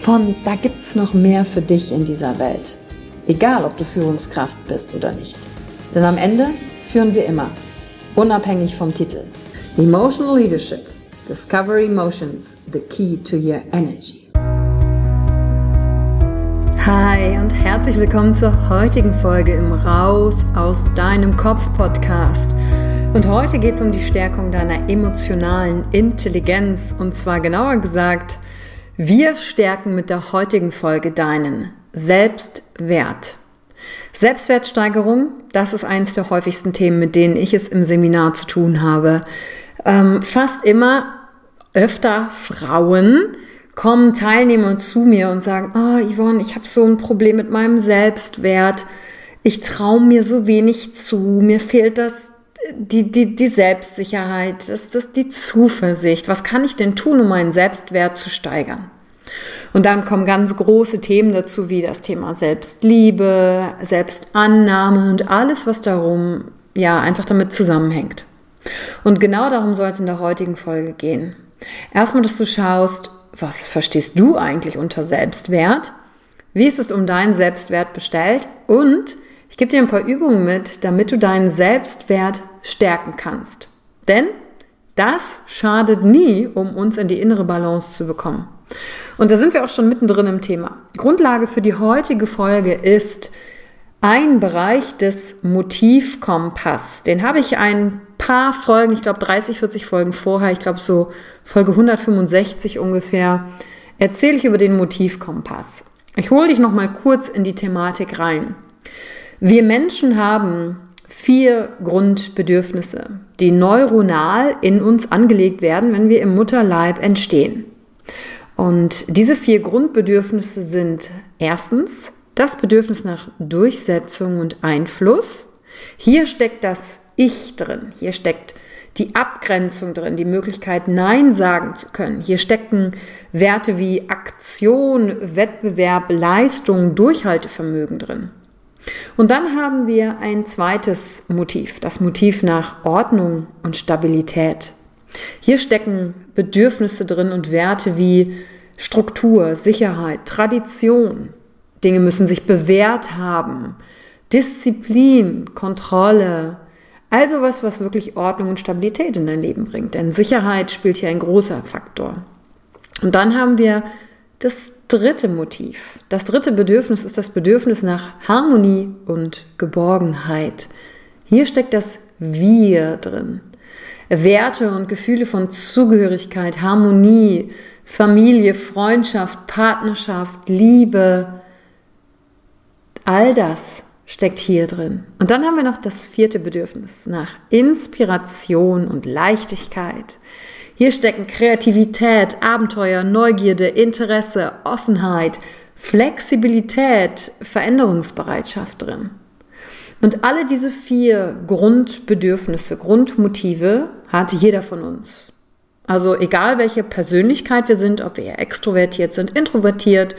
von da gibt's noch mehr für dich in dieser Welt. Egal, ob du Führungskraft bist oder nicht. Denn am Ende führen wir immer, unabhängig vom Titel. Emotional Leadership. Discover Emotions, the key to your energy. Hi und herzlich willkommen zur heutigen Folge im Raus aus deinem Kopf Podcast. Und heute geht es um die Stärkung deiner emotionalen Intelligenz und zwar genauer gesagt, wir stärken mit der heutigen Folge deinen Selbstwert. Selbstwertsteigerung, das ist eines der häufigsten Themen, mit denen ich es im Seminar zu tun habe. Ähm, fast immer öfter Frauen kommen Teilnehmer zu mir und sagen, oh Yvonne, ich habe so ein Problem mit meinem Selbstwert. Ich traue mir so wenig zu, mir fehlt das die, die, die Selbstsicherheit, das, das, die Zuversicht. Was kann ich denn tun, um meinen Selbstwert zu steigern? Und dann kommen ganz große Themen dazu, wie das Thema Selbstliebe, Selbstannahme und alles, was darum, ja, einfach damit zusammenhängt. Und genau darum soll es in der heutigen Folge gehen. Erstmal, dass du schaust, was verstehst du eigentlich unter Selbstwert? Wie ist es um deinen Selbstwert bestellt? Und gebe dir ein paar Übungen mit, damit du deinen Selbstwert stärken kannst. Denn das schadet nie, um uns in die innere Balance zu bekommen. Und da sind wir auch schon mittendrin im Thema. Grundlage für die heutige Folge ist ein Bereich des Motivkompass. Den habe ich ein paar Folgen, ich glaube 30, 40 Folgen vorher, ich glaube so Folge 165 ungefähr, erzähle ich über den Motivkompass. Ich hole dich noch mal kurz in die Thematik rein. Wir Menschen haben vier Grundbedürfnisse, die neuronal in uns angelegt werden, wenn wir im Mutterleib entstehen. Und diese vier Grundbedürfnisse sind erstens das Bedürfnis nach Durchsetzung und Einfluss. Hier steckt das Ich drin. Hier steckt die Abgrenzung drin, die Möglichkeit, Nein sagen zu können. Hier stecken Werte wie Aktion, Wettbewerb, Leistung, Durchhaltevermögen drin. Und dann haben wir ein zweites Motiv, das Motiv nach Ordnung und Stabilität. Hier stecken Bedürfnisse drin und Werte wie Struktur, Sicherheit, Tradition. Dinge müssen sich bewährt haben. Disziplin, Kontrolle. Also was, was wirklich Ordnung und Stabilität in dein Leben bringt. Denn Sicherheit spielt hier ein großer Faktor. Und dann haben wir das dritte Motiv. Das dritte Bedürfnis ist das Bedürfnis nach Harmonie und Geborgenheit. Hier steckt das Wir drin. Werte und Gefühle von Zugehörigkeit, Harmonie, Familie, Freundschaft, Partnerschaft, Liebe, all das steckt hier drin. Und dann haben wir noch das vierte Bedürfnis nach Inspiration und Leichtigkeit. Hier stecken Kreativität, Abenteuer, Neugierde, Interesse, Offenheit, Flexibilität, Veränderungsbereitschaft drin. Und alle diese vier Grundbedürfnisse, Grundmotive hat jeder von uns. Also egal welche Persönlichkeit wir sind, ob wir extrovertiert sind, introvertiert,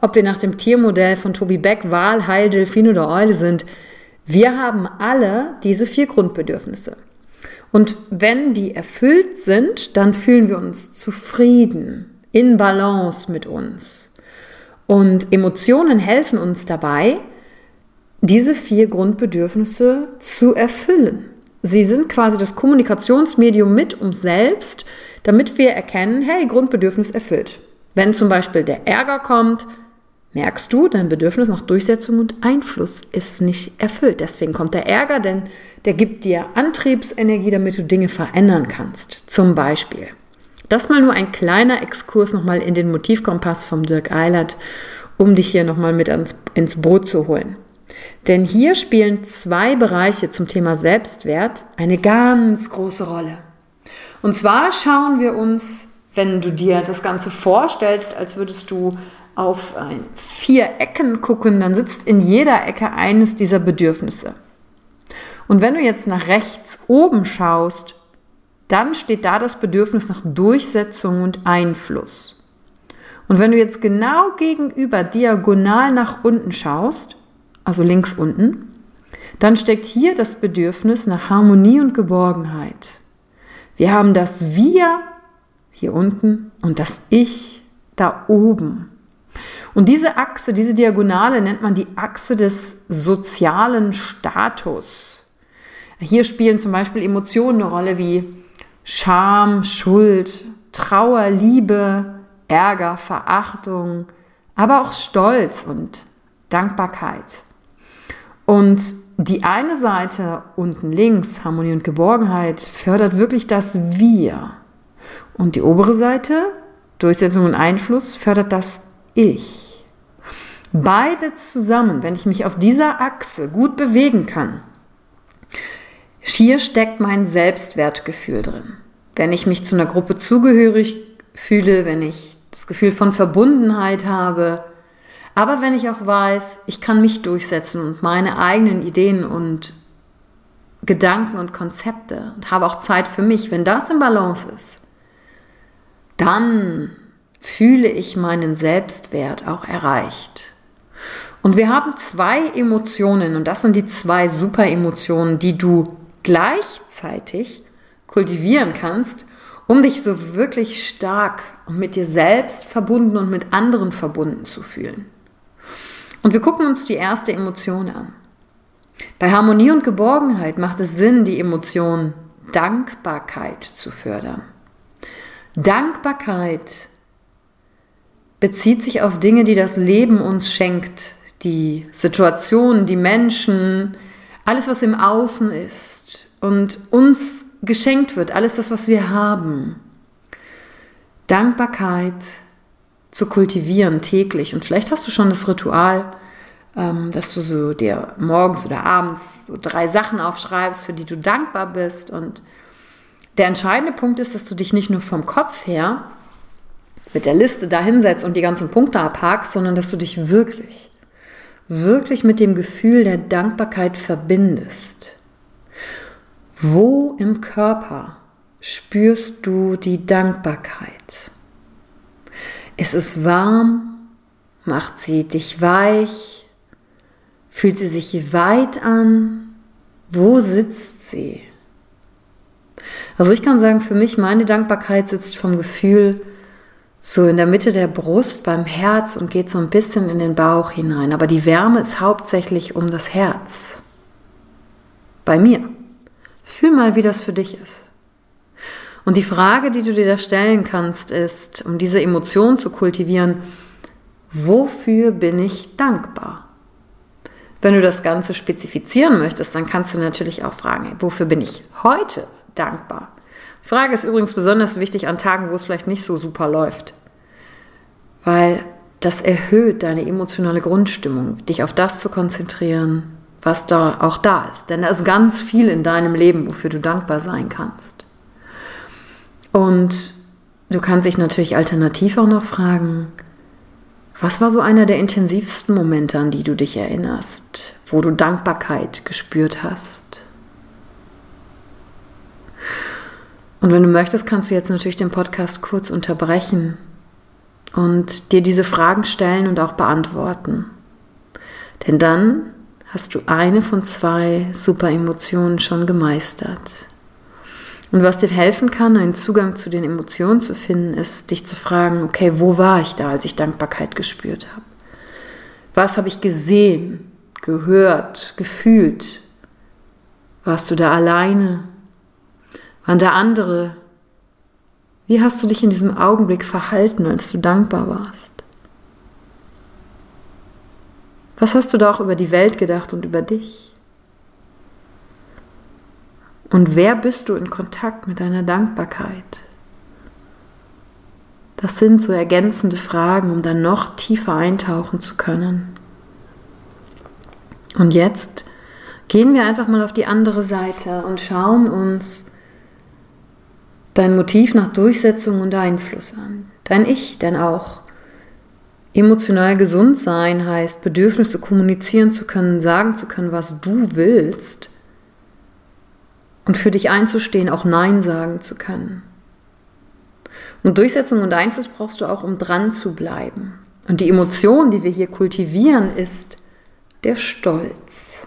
ob wir nach dem Tiermodell von Toby Beck, Wal, Heil, Delfin oder Eule sind, Wir haben alle diese vier Grundbedürfnisse. Und wenn die erfüllt sind, dann fühlen wir uns zufrieden, in Balance mit uns. Und Emotionen helfen uns dabei, diese vier Grundbedürfnisse zu erfüllen. Sie sind quasi das Kommunikationsmedium mit uns selbst, damit wir erkennen, hey, Grundbedürfnis erfüllt. Wenn zum Beispiel der Ärger kommt, merkst du, dein Bedürfnis nach Durchsetzung und Einfluss ist nicht erfüllt. Deswegen kommt der Ärger, denn der gibt dir Antriebsenergie, damit du Dinge verändern kannst. Zum Beispiel. Das mal nur ein kleiner Exkurs nochmal in den Motivkompass vom Dirk Eilert, um dich hier nochmal mit ans, ins Boot zu holen. Denn hier spielen zwei Bereiche zum Thema Selbstwert eine ganz große Rolle. Und zwar schauen wir uns, wenn du dir das Ganze vorstellst, als würdest du auf vier Ecken gucken, dann sitzt in jeder Ecke eines dieser Bedürfnisse. Und wenn du jetzt nach rechts oben schaust, dann steht da das Bedürfnis nach Durchsetzung und Einfluss. Und wenn du jetzt genau gegenüber diagonal nach unten schaust, also links unten, dann steckt hier das Bedürfnis nach Harmonie und Geborgenheit. Wir haben das Wir hier unten und das Ich da oben. Und diese Achse, diese Diagonale nennt man die Achse des sozialen Status. Hier spielen zum Beispiel Emotionen eine Rolle wie Scham, Schuld, Trauer, Liebe, Ärger, Verachtung, aber auch Stolz und Dankbarkeit. Und die eine Seite unten links, Harmonie und Geborgenheit, fördert wirklich das Wir. Und die obere Seite, Durchsetzung und Einfluss, fördert das Ich. Beide zusammen, wenn ich mich auf dieser Achse gut bewegen kann, hier steckt mein Selbstwertgefühl drin. Wenn ich mich zu einer Gruppe zugehörig fühle, wenn ich das Gefühl von Verbundenheit habe, aber wenn ich auch weiß, ich kann mich durchsetzen und meine eigenen Ideen und Gedanken und Konzepte und habe auch Zeit für mich, wenn das im Balance ist, dann fühle ich meinen Selbstwert auch erreicht. Und wir haben zwei Emotionen und das sind die zwei Super-Emotionen, die du gleichzeitig kultivieren kannst, um dich so wirklich stark und mit dir selbst verbunden und mit anderen verbunden zu fühlen. Und wir gucken uns die erste Emotion an. Bei Harmonie und Geborgenheit macht es Sinn, die Emotion Dankbarkeit zu fördern. Dankbarkeit bezieht sich auf Dinge, die das Leben uns schenkt, die Situationen, die Menschen, alles, was im Außen ist und uns geschenkt wird, alles das, was wir haben. Dankbarkeit zu kultivieren täglich. Und vielleicht hast du schon das Ritual, ähm, dass du so dir morgens oder abends so drei Sachen aufschreibst, für die du dankbar bist. Und der entscheidende Punkt ist, dass du dich nicht nur vom Kopf her mit der Liste dahinsetzt und die ganzen Punkte abhakst, sondern dass du dich wirklich, wirklich mit dem Gefühl der Dankbarkeit verbindest. Wo im Körper spürst du die Dankbarkeit? Ist es warm? Macht sie dich weich? Fühlt sie sich weit an? Wo sitzt sie? Also ich kann sagen, für mich meine Dankbarkeit sitzt vom Gefühl so in der Mitte der Brust beim Herz und geht so ein bisschen in den Bauch hinein. Aber die Wärme ist hauptsächlich um das Herz. Bei mir. Fühl mal, wie das für dich ist. Und die Frage, die du dir da stellen kannst, ist, um diese Emotion zu kultivieren, wofür bin ich dankbar? Wenn du das Ganze spezifizieren möchtest, dann kannst du natürlich auch fragen, wofür bin ich heute dankbar? Frage ist übrigens besonders wichtig an Tagen, wo es vielleicht nicht so super läuft, weil das erhöht deine emotionale Grundstimmung, dich auf das zu konzentrieren, was da auch da ist. Denn da ist ganz viel in deinem Leben, wofür du dankbar sein kannst. Und du kannst dich natürlich alternativ auch noch fragen, was war so einer der intensivsten Momente, an die du dich erinnerst, wo du Dankbarkeit gespürt hast? Und wenn du möchtest, kannst du jetzt natürlich den Podcast kurz unterbrechen und dir diese Fragen stellen und auch beantworten. Denn dann hast du eine von zwei super Emotionen schon gemeistert. Und was dir helfen kann, einen Zugang zu den Emotionen zu finden, ist, dich zu fragen, okay, wo war ich da, als ich Dankbarkeit gespürt habe? Was habe ich gesehen, gehört, gefühlt? Warst du da alleine? Waren da andere? Wie hast du dich in diesem Augenblick verhalten, als du dankbar warst? Was hast du da auch über die Welt gedacht und über dich? Und wer bist du in Kontakt mit deiner Dankbarkeit? Das sind so ergänzende Fragen, um dann noch tiefer eintauchen zu können. Und jetzt gehen wir einfach mal auf die andere Seite und schauen uns dein Motiv nach Durchsetzung und Einfluss an. Dein Ich denn auch. Emotional gesund sein heißt, Bedürfnisse kommunizieren zu können, sagen zu können, was du willst und für dich einzustehen, auch Nein sagen zu können. Und Durchsetzung und Einfluss brauchst du auch, um dran zu bleiben. Und die Emotion, die wir hier kultivieren, ist der Stolz.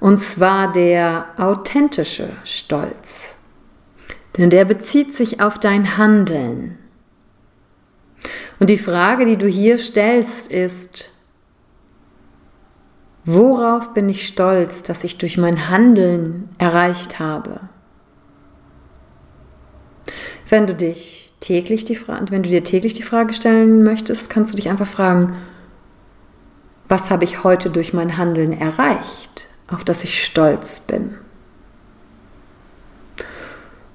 Und zwar der authentische Stolz. Denn der bezieht sich auf dein Handeln. Und die Frage, die du hier stellst, ist, Worauf bin ich stolz, dass ich durch mein Handeln erreicht habe? Wenn du dich täglich die Frage, wenn du dir täglich die Frage stellen möchtest, kannst du dich einfach fragen, was habe ich heute durch mein Handeln erreicht, auf das ich stolz bin?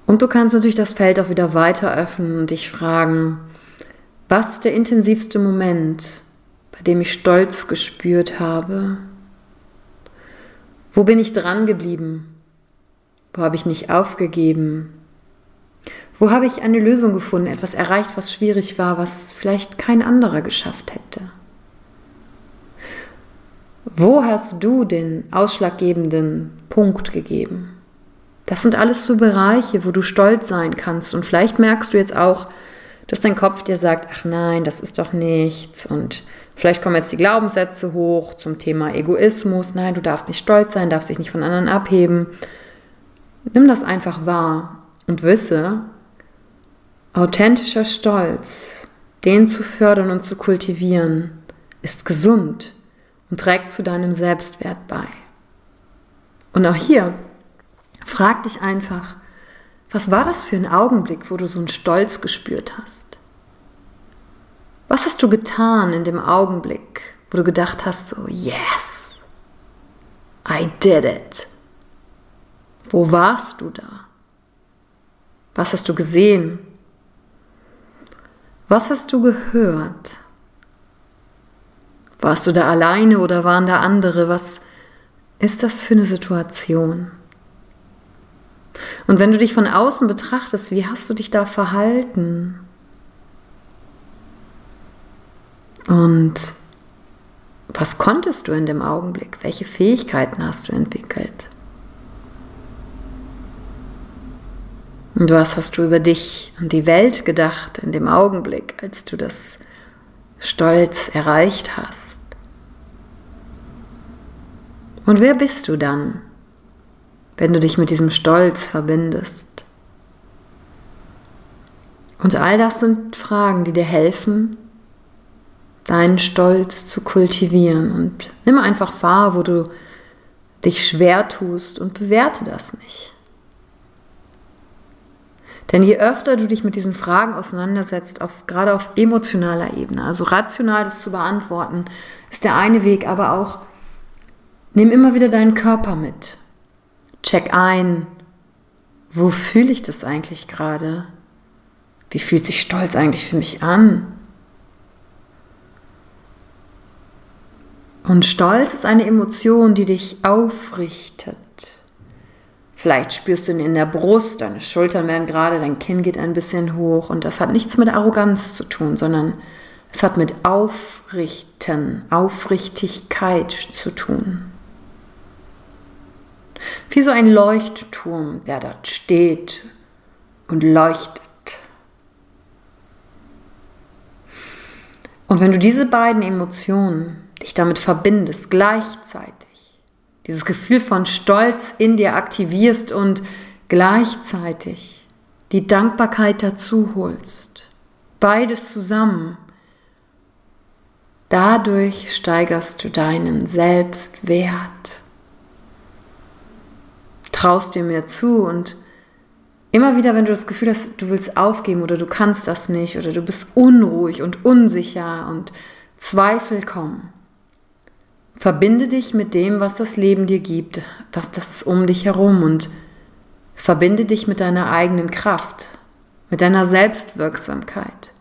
Und du kannst natürlich das Feld auch wieder weiter öffnen und dich fragen, was der intensivste Moment, bei dem ich Stolz gespürt habe? Wo bin ich dran geblieben? Wo habe ich nicht aufgegeben? Wo habe ich eine Lösung gefunden, etwas erreicht, was schwierig war, was vielleicht kein anderer geschafft hätte? Wo hast du den ausschlaggebenden Punkt gegeben? Das sind alles so Bereiche, wo du stolz sein kannst. Und vielleicht merkst du jetzt auch, dass dein Kopf dir sagt, ach nein, das ist doch nichts und Vielleicht kommen jetzt die Glaubenssätze hoch zum Thema Egoismus. Nein, du darfst nicht stolz sein, darfst dich nicht von anderen abheben. Nimm das einfach wahr und wisse, authentischer Stolz, den zu fördern und zu kultivieren, ist gesund und trägt zu deinem Selbstwert bei. Und auch hier, frag dich einfach, was war das für ein Augenblick, wo du so einen Stolz gespürt hast? Was hast du getan in dem Augenblick, wo du gedacht hast, so, yes, I did it? Wo warst du da? Was hast du gesehen? Was hast du gehört? Warst du da alleine oder waren da andere? Was ist das für eine Situation? Und wenn du dich von außen betrachtest, wie hast du dich da verhalten? Und was konntest du in dem Augenblick? Welche Fähigkeiten hast du entwickelt? Und was hast du über dich und die Welt gedacht in dem Augenblick, als du das Stolz erreicht hast? Und wer bist du dann, wenn du dich mit diesem Stolz verbindest? Und all das sind Fragen, die dir helfen, deinen Stolz zu kultivieren. Und nimm einfach wahr, wo du dich schwer tust und bewerte das nicht. Denn je öfter du dich mit diesen Fragen auseinandersetzt, auf, gerade auf emotionaler Ebene, also rational das zu beantworten, ist der eine Weg, aber auch nimm immer wieder deinen Körper mit. Check ein, wo fühle ich das eigentlich gerade? Wie fühlt sich Stolz eigentlich für mich an? Und Stolz ist eine Emotion, die dich aufrichtet. Vielleicht spürst du ihn in der Brust, deine Schultern werden gerade, dein Kinn geht ein bisschen hoch und das hat nichts mit Arroganz zu tun, sondern es hat mit Aufrichten, Aufrichtigkeit zu tun. Wie so ein Leuchtturm, der dort steht und leuchtet. Und wenn du diese beiden Emotionen dich damit verbindest, gleichzeitig, dieses Gefühl von Stolz in dir aktivierst und gleichzeitig die Dankbarkeit dazu holst. Beides zusammen. Dadurch steigerst du deinen Selbstwert. Traust dir mehr zu und immer wieder, wenn du das Gefühl hast, du willst aufgeben oder du kannst das nicht oder du bist unruhig und unsicher und Zweifel kommen, verbinde dich mit dem, was das Leben dir gibt, was das ist um dich herum und verbinde dich mit deiner eigenen Kraft, mit deiner Selbstwirksamkeit.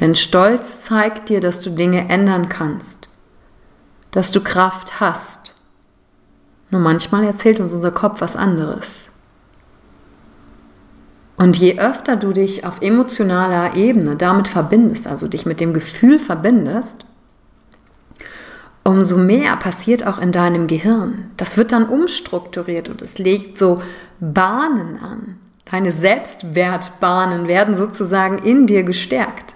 Denn Stolz zeigt dir, dass du Dinge ändern kannst, dass du Kraft hast. Nur manchmal erzählt uns unser Kopf was anderes. Und je öfter du dich auf emotionaler Ebene damit verbindest, also dich mit dem Gefühl verbindest, umso mehr passiert auch in deinem Gehirn. Das wird dann umstrukturiert und es legt so Bahnen an. Deine Selbstwertbahnen werden sozusagen in dir gestärkt.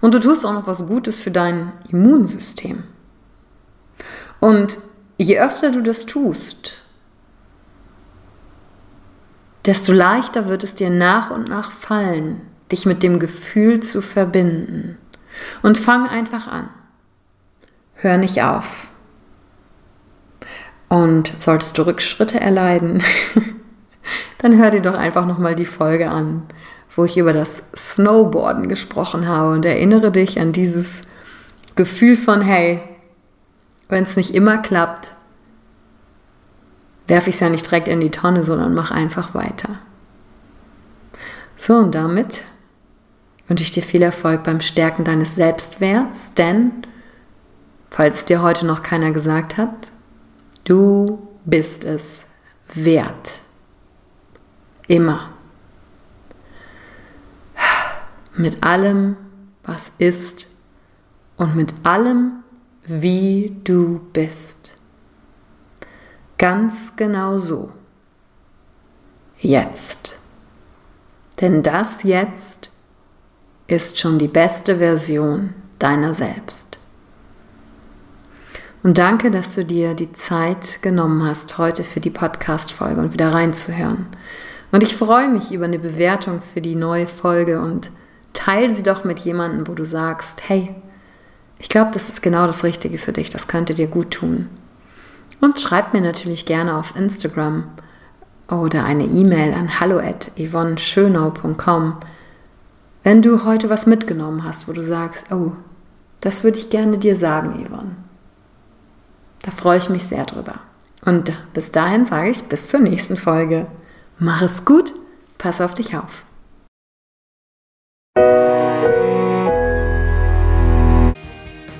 Und du tust auch noch was Gutes für dein Immunsystem. Und je öfter du das tust, desto leichter wird es dir nach und nach fallen, dich mit dem Gefühl zu verbinden. Und fang einfach an. Hör nicht auf. Und solltest du Rückschritte erleiden, dann hör dir doch einfach nochmal die Folge an, wo ich über das Snowboarden gesprochen habe und erinnere dich an dieses Gefühl von, hey, wenn es nicht immer klappt, werfe ich es ja nicht direkt in die Tonne, sondern mach einfach weiter. So, und damit wünsche ich dir viel Erfolg beim Stärken deines Selbstwerts, denn falls dir heute noch keiner gesagt hat, du bist es wert. Immer. Mit allem, was ist und mit allem, wie du bist. Ganz genau so. Jetzt. Denn das jetzt ist schon die beste Version deiner selbst. Und danke, dass du dir die Zeit genommen hast, heute für die Podcast-Folge und wieder reinzuhören. Und ich freue mich über eine Bewertung für die neue Folge und teile sie doch mit jemandem, wo du sagst, hey, ich glaube, das ist genau das Richtige für dich, das könnte dir gut tun. Und schreib mir natürlich gerne auf Instagram oder eine E-Mail an hallo at yvonneschönau.com, wenn du heute was mitgenommen hast, wo du sagst, oh, das würde ich gerne dir sagen, Yvonne. Da freue ich mich sehr drüber. Und bis dahin sage ich bis zur nächsten Folge. Mach es gut, pass auf dich auf.